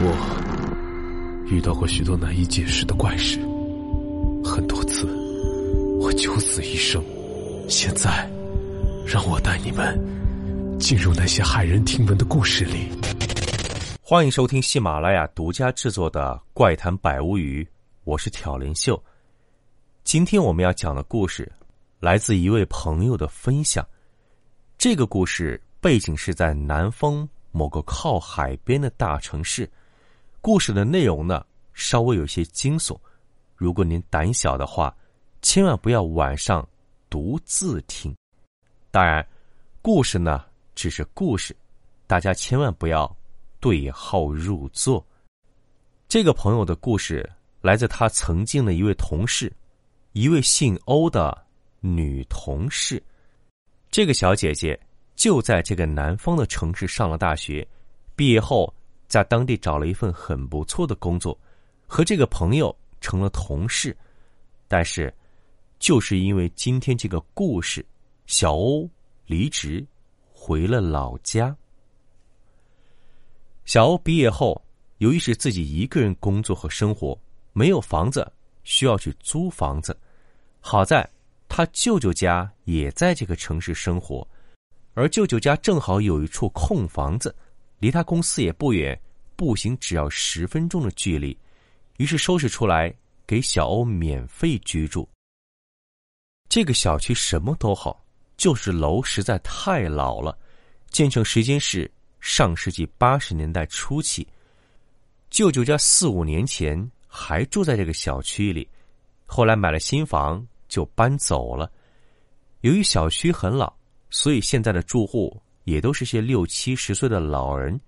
我遇到过许多难以解释的怪事，很多次我九死一生。现在，让我带你们进入那些骇人听闻的故事里。欢迎收听喜马拉雅独家制作的《怪谈百物语》，我是挑林秀。今天我们要讲的故事来自一位朋友的分享。这个故事背景是在南方某个靠海边的大城市。故事的内容呢，稍微有些惊悚。如果您胆小的话，千万不要晚上独自听。当然，故事呢只是故事，大家千万不要对号入座。这个朋友的故事来自他曾经的一位同事，一位姓欧的女同事。这个小姐姐就在这个南方的城市上了大学，毕业后。在当地找了一份很不错的工作，和这个朋友成了同事。但是，就是因为今天这个故事，小欧离职回了老家。小欧毕业后，由于是自己一个人工作和生活，没有房子，需要去租房子。好在他舅舅家也在这个城市生活，而舅舅家正好有一处空房子。离他公司也不远，步行只要十分钟的距离，于是收拾出来给小欧免费居住。这个小区什么都好，就是楼实在太老了，建成时间是上世纪八十年代初期。舅舅家四五年前还住在这个小区里，后来买了新房就搬走了。由于小区很老，所以现在的住户。也都是些六七十岁的老人，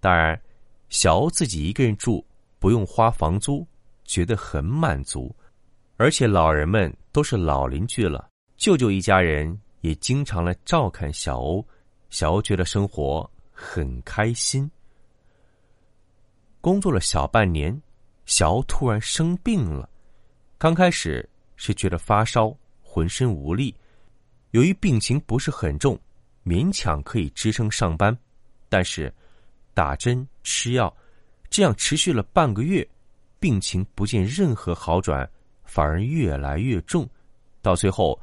当然，小欧自己一个人住，不用花房租，觉得很满足。而且老人们都是老邻居了，舅舅一家人也经常来照看小欧，小欧觉得生活很开心。工作了小半年，小欧突然生病了，刚开始是觉得发烧，浑身无力，由于病情不是很重。勉强可以支撑上班，但是打针吃药，这样持续了半个月，病情不见任何好转，反而越来越重，到最后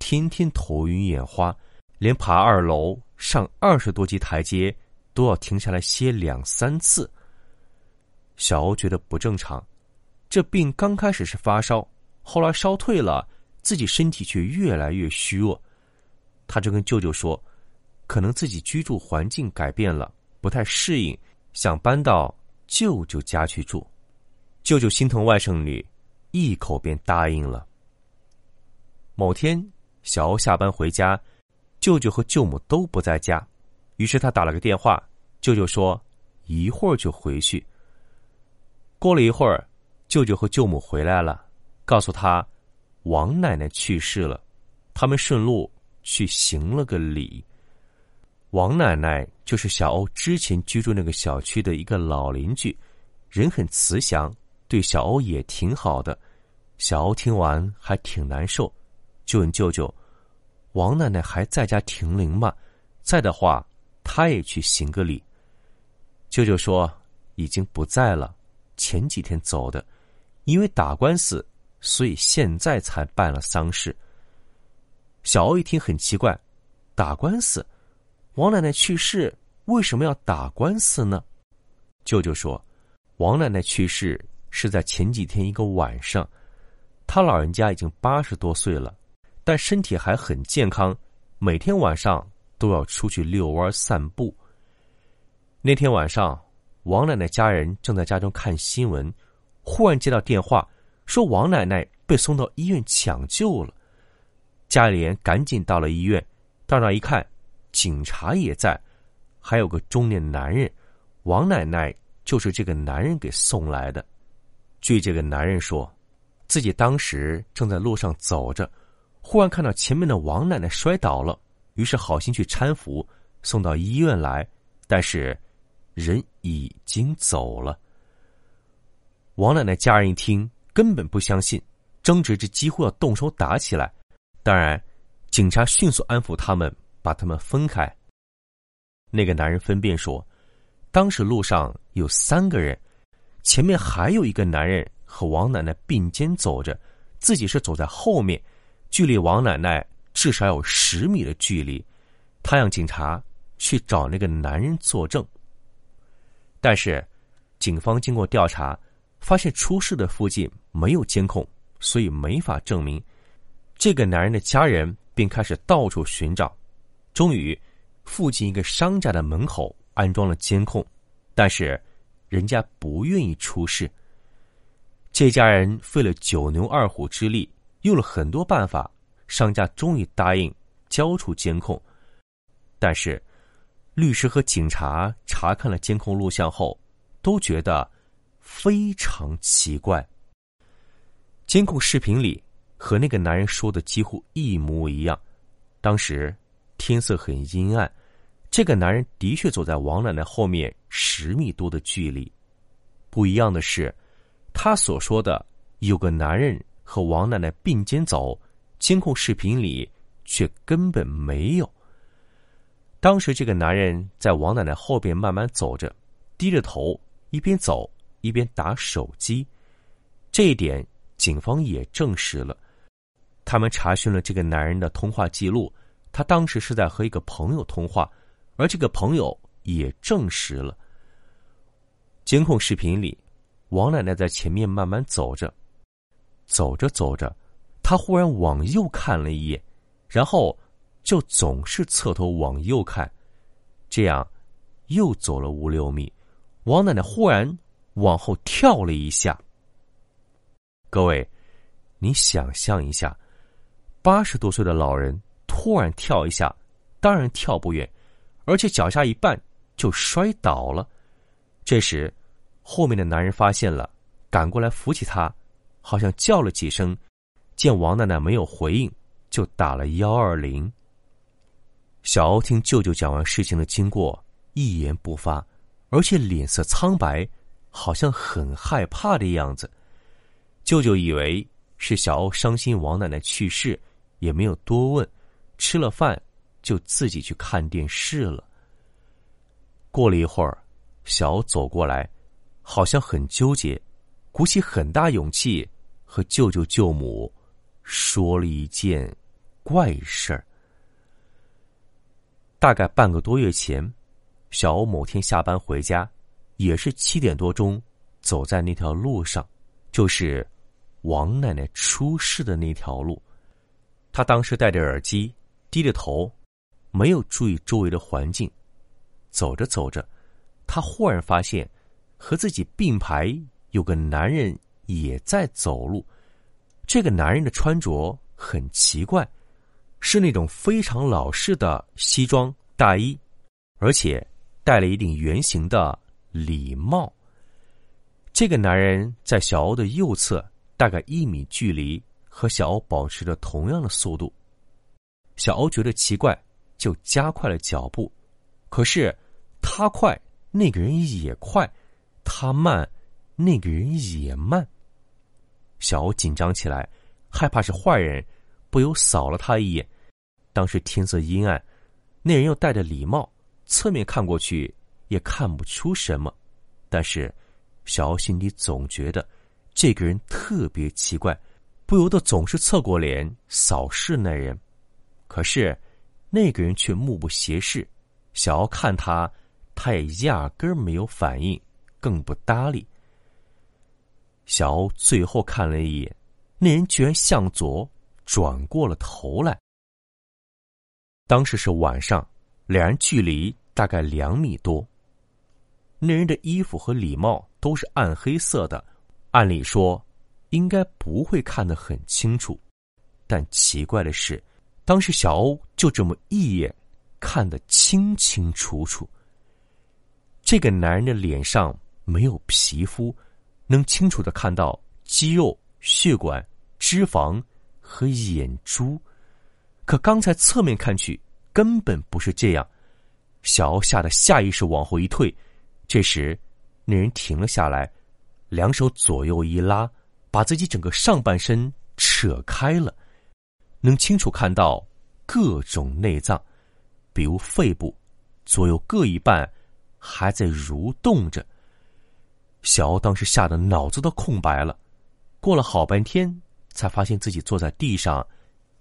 天天头晕眼花，连爬二楼上二十多级台阶都要停下来歇两三次。小欧觉得不正常，这病刚开始是发烧，后来烧退了，自己身体却越来越虚弱，他就跟舅舅说。可能自己居住环境改变了，不太适应，想搬到舅舅家去住。舅舅心疼外甥女，一口便答应了。某天，小欧下班回家，舅舅和舅母都不在家，于是他打了个电话，舅舅说一会儿就回去。过了一会儿，舅舅和舅母回来了，告诉他王奶奶去世了，他们顺路去行了个礼。王奶奶就是小欧之前居住那个小区的一个老邻居，人很慈祥，对小欧也挺好的。小欧听完还挺难受，就问舅舅：“王奶奶还在家停灵吗？在的话，他也去行个礼。”舅舅说：“已经不在了，前几天走的，因为打官司，所以现在才办了丧事。”小欧一听很奇怪，打官司。王奶奶去世，为什么要打官司呢？舅舅说，王奶奶去世是在前几天一个晚上，他老人家已经八十多岁了，但身体还很健康，每天晚上都要出去遛弯散步。那天晚上，王奶奶家人正在家中看新闻，忽然接到电话，说王奶奶被送到医院抢救了，家里人赶紧到了医院，到那一看。警察也在，还有个中年男人，王奶奶就是这个男人给送来的。据这个男人说，自己当时正在路上走着，忽然看到前面的王奶奶摔倒了，于是好心去搀扶，送到医院来，但是人已经走了。王奶奶家人一听，根本不相信，争执着几乎要动手打起来。当然，警察迅速安抚他们。把他们分开。那个男人分辨说：“当时路上有三个人，前面还有一个男人和王奶奶并肩走着，自己是走在后面，距离王奶奶至少有十米的距离。他让警察去找那个男人作证，但是警方经过调查，发现出事的附近没有监控，所以没法证明。这个男人的家人便开始到处寻找，终于，附近一个商家的门口安装了监控，但是人家不愿意出示。这家人费了九牛二虎之力，用了很多办法，商家终于答应交出监控。但是，律师和警察查看了监控录像后，都觉得非常奇怪。监控视频里。和那个男人说的几乎一模一样。当时天色很阴暗，这个男人的确走在王奶奶后面十米多的距离。不一样的是，他所说的有个男人和王奶奶并肩走，监控视频里却根本没有。当时这个男人在王奶奶后边慢慢走着，低着头，一边走一边打手机。这一点警方也证实了。他们查询了这个男人的通话记录，他当时是在和一个朋友通话，而这个朋友也证实了。监控视频里，王奶奶在前面慢慢走着，走着走着，她忽然往右看了一眼，然后就总是侧头往右看，这样又走了五六米，王奶奶忽然往后跳了一下。各位，你想象一下。八十多岁的老人突然跳一下，当然跳不远，而且脚下一绊就摔倒了。这时，后面的男人发现了，赶过来扶起他，好像叫了几声，见王奶奶没有回应，就打了幺二零。小欧听舅舅讲完事情的经过，一言不发，而且脸色苍白，好像很害怕的样子。舅舅以为是小欧伤心王奶奶去世。也没有多问，吃了饭就自己去看电视了。过了一会儿，小欧走过来，好像很纠结，鼓起很大勇气和舅舅舅母说了一件怪事儿。大概半个多月前，小欧某天下班回家，也是七点多钟，走在那条路上，就是王奶奶出事的那条路。他当时戴着耳机，低着头，没有注意周围的环境。走着走着，他忽然发现，和自己并排有个男人也在走路。这个男人的穿着很奇怪，是那种非常老式的西装大衣，而且戴了一顶圆形的礼帽。这个男人在小欧的右侧，大概一米距离。和小欧保持着同样的速度，小欧觉得奇怪，就加快了脚步。可是他快，那个人也快；他慢，那个人也慢。小欧紧张起来，害怕是坏人，不由扫了他一眼。当时天色阴暗，那人又戴着礼帽，侧面看过去也看不出什么。但是小欧心里总觉得这个人特别奇怪。不由得总是侧过脸扫视那人，可是那个人却目不斜视，小奥看他，他也压根儿没有反应，更不搭理。小欧最后看了一眼，那人居然向左转过了头来。当时是晚上，两人距离大概两米多。那人的衣服和礼帽都是暗黑色的，按理说。应该不会看得很清楚，但奇怪的是，当时小欧就这么一眼看得清清楚楚。这个男人的脸上没有皮肤，能清楚的看到肌肉、血管、脂肪和眼珠，可刚才侧面看去根本不是这样。小欧吓得下意识往后一退，这时那人停了下来，两手左右一拉。把自己整个上半身扯开了，能清楚看到各种内脏，比如肺部左右各一半，还在蠕动着。小欧当时吓得脑子都空白了，过了好半天，才发现自己坐在地上，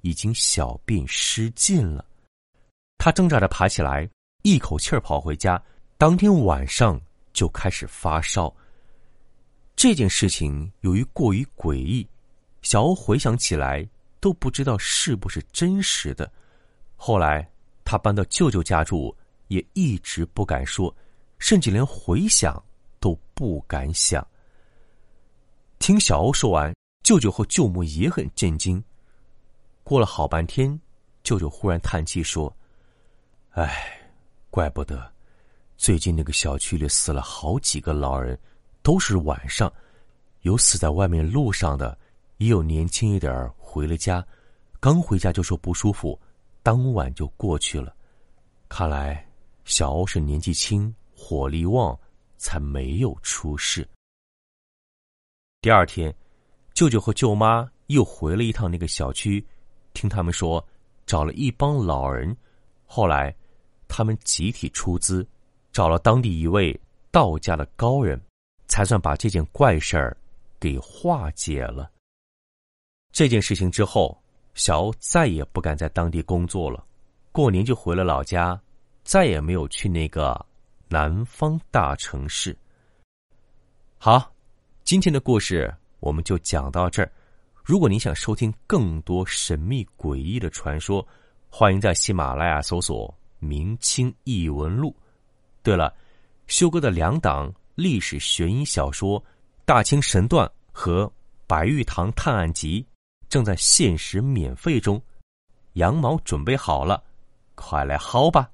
已经小便失禁了。他挣扎着爬起来，一口气儿跑回家。当天晚上就开始发烧。这件事情由于过于诡异，小欧回想起来都不知道是不是真实的。后来他搬到舅舅家住，也一直不敢说，甚至连回想都不敢想。听小欧说完，舅舅和舅母也很震惊。过了好半天，舅舅忽然叹气说：“唉，怪不得。”最近那个小区里死了好几个老人，都是晚上，有死在外面路上的，也有年轻一点回了家，刚回家就说不舒服，当晚就过去了。看来小欧是年纪轻，火力旺，才没有出事。第二天，舅舅和舅妈又回了一趟那个小区，听他们说找了一帮老人，后来他们集体出资。找了当地一位道家的高人，才算把这件怪事儿给化解了。这件事情之后，小欧再也不敢在当地工作了，过年就回了老家，再也没有去那个南方大城市。好，今天的故事我们就讲到这儿。如果您想收听更多神秘诡异的传说，欢迎在喜马拉雅搜索《明清异闻录》。对了，修哥的两档历史悬疑小说《大清神断》和《白玉堂探案集》正在限时免费中，羊毛准备好了，快来薅吧！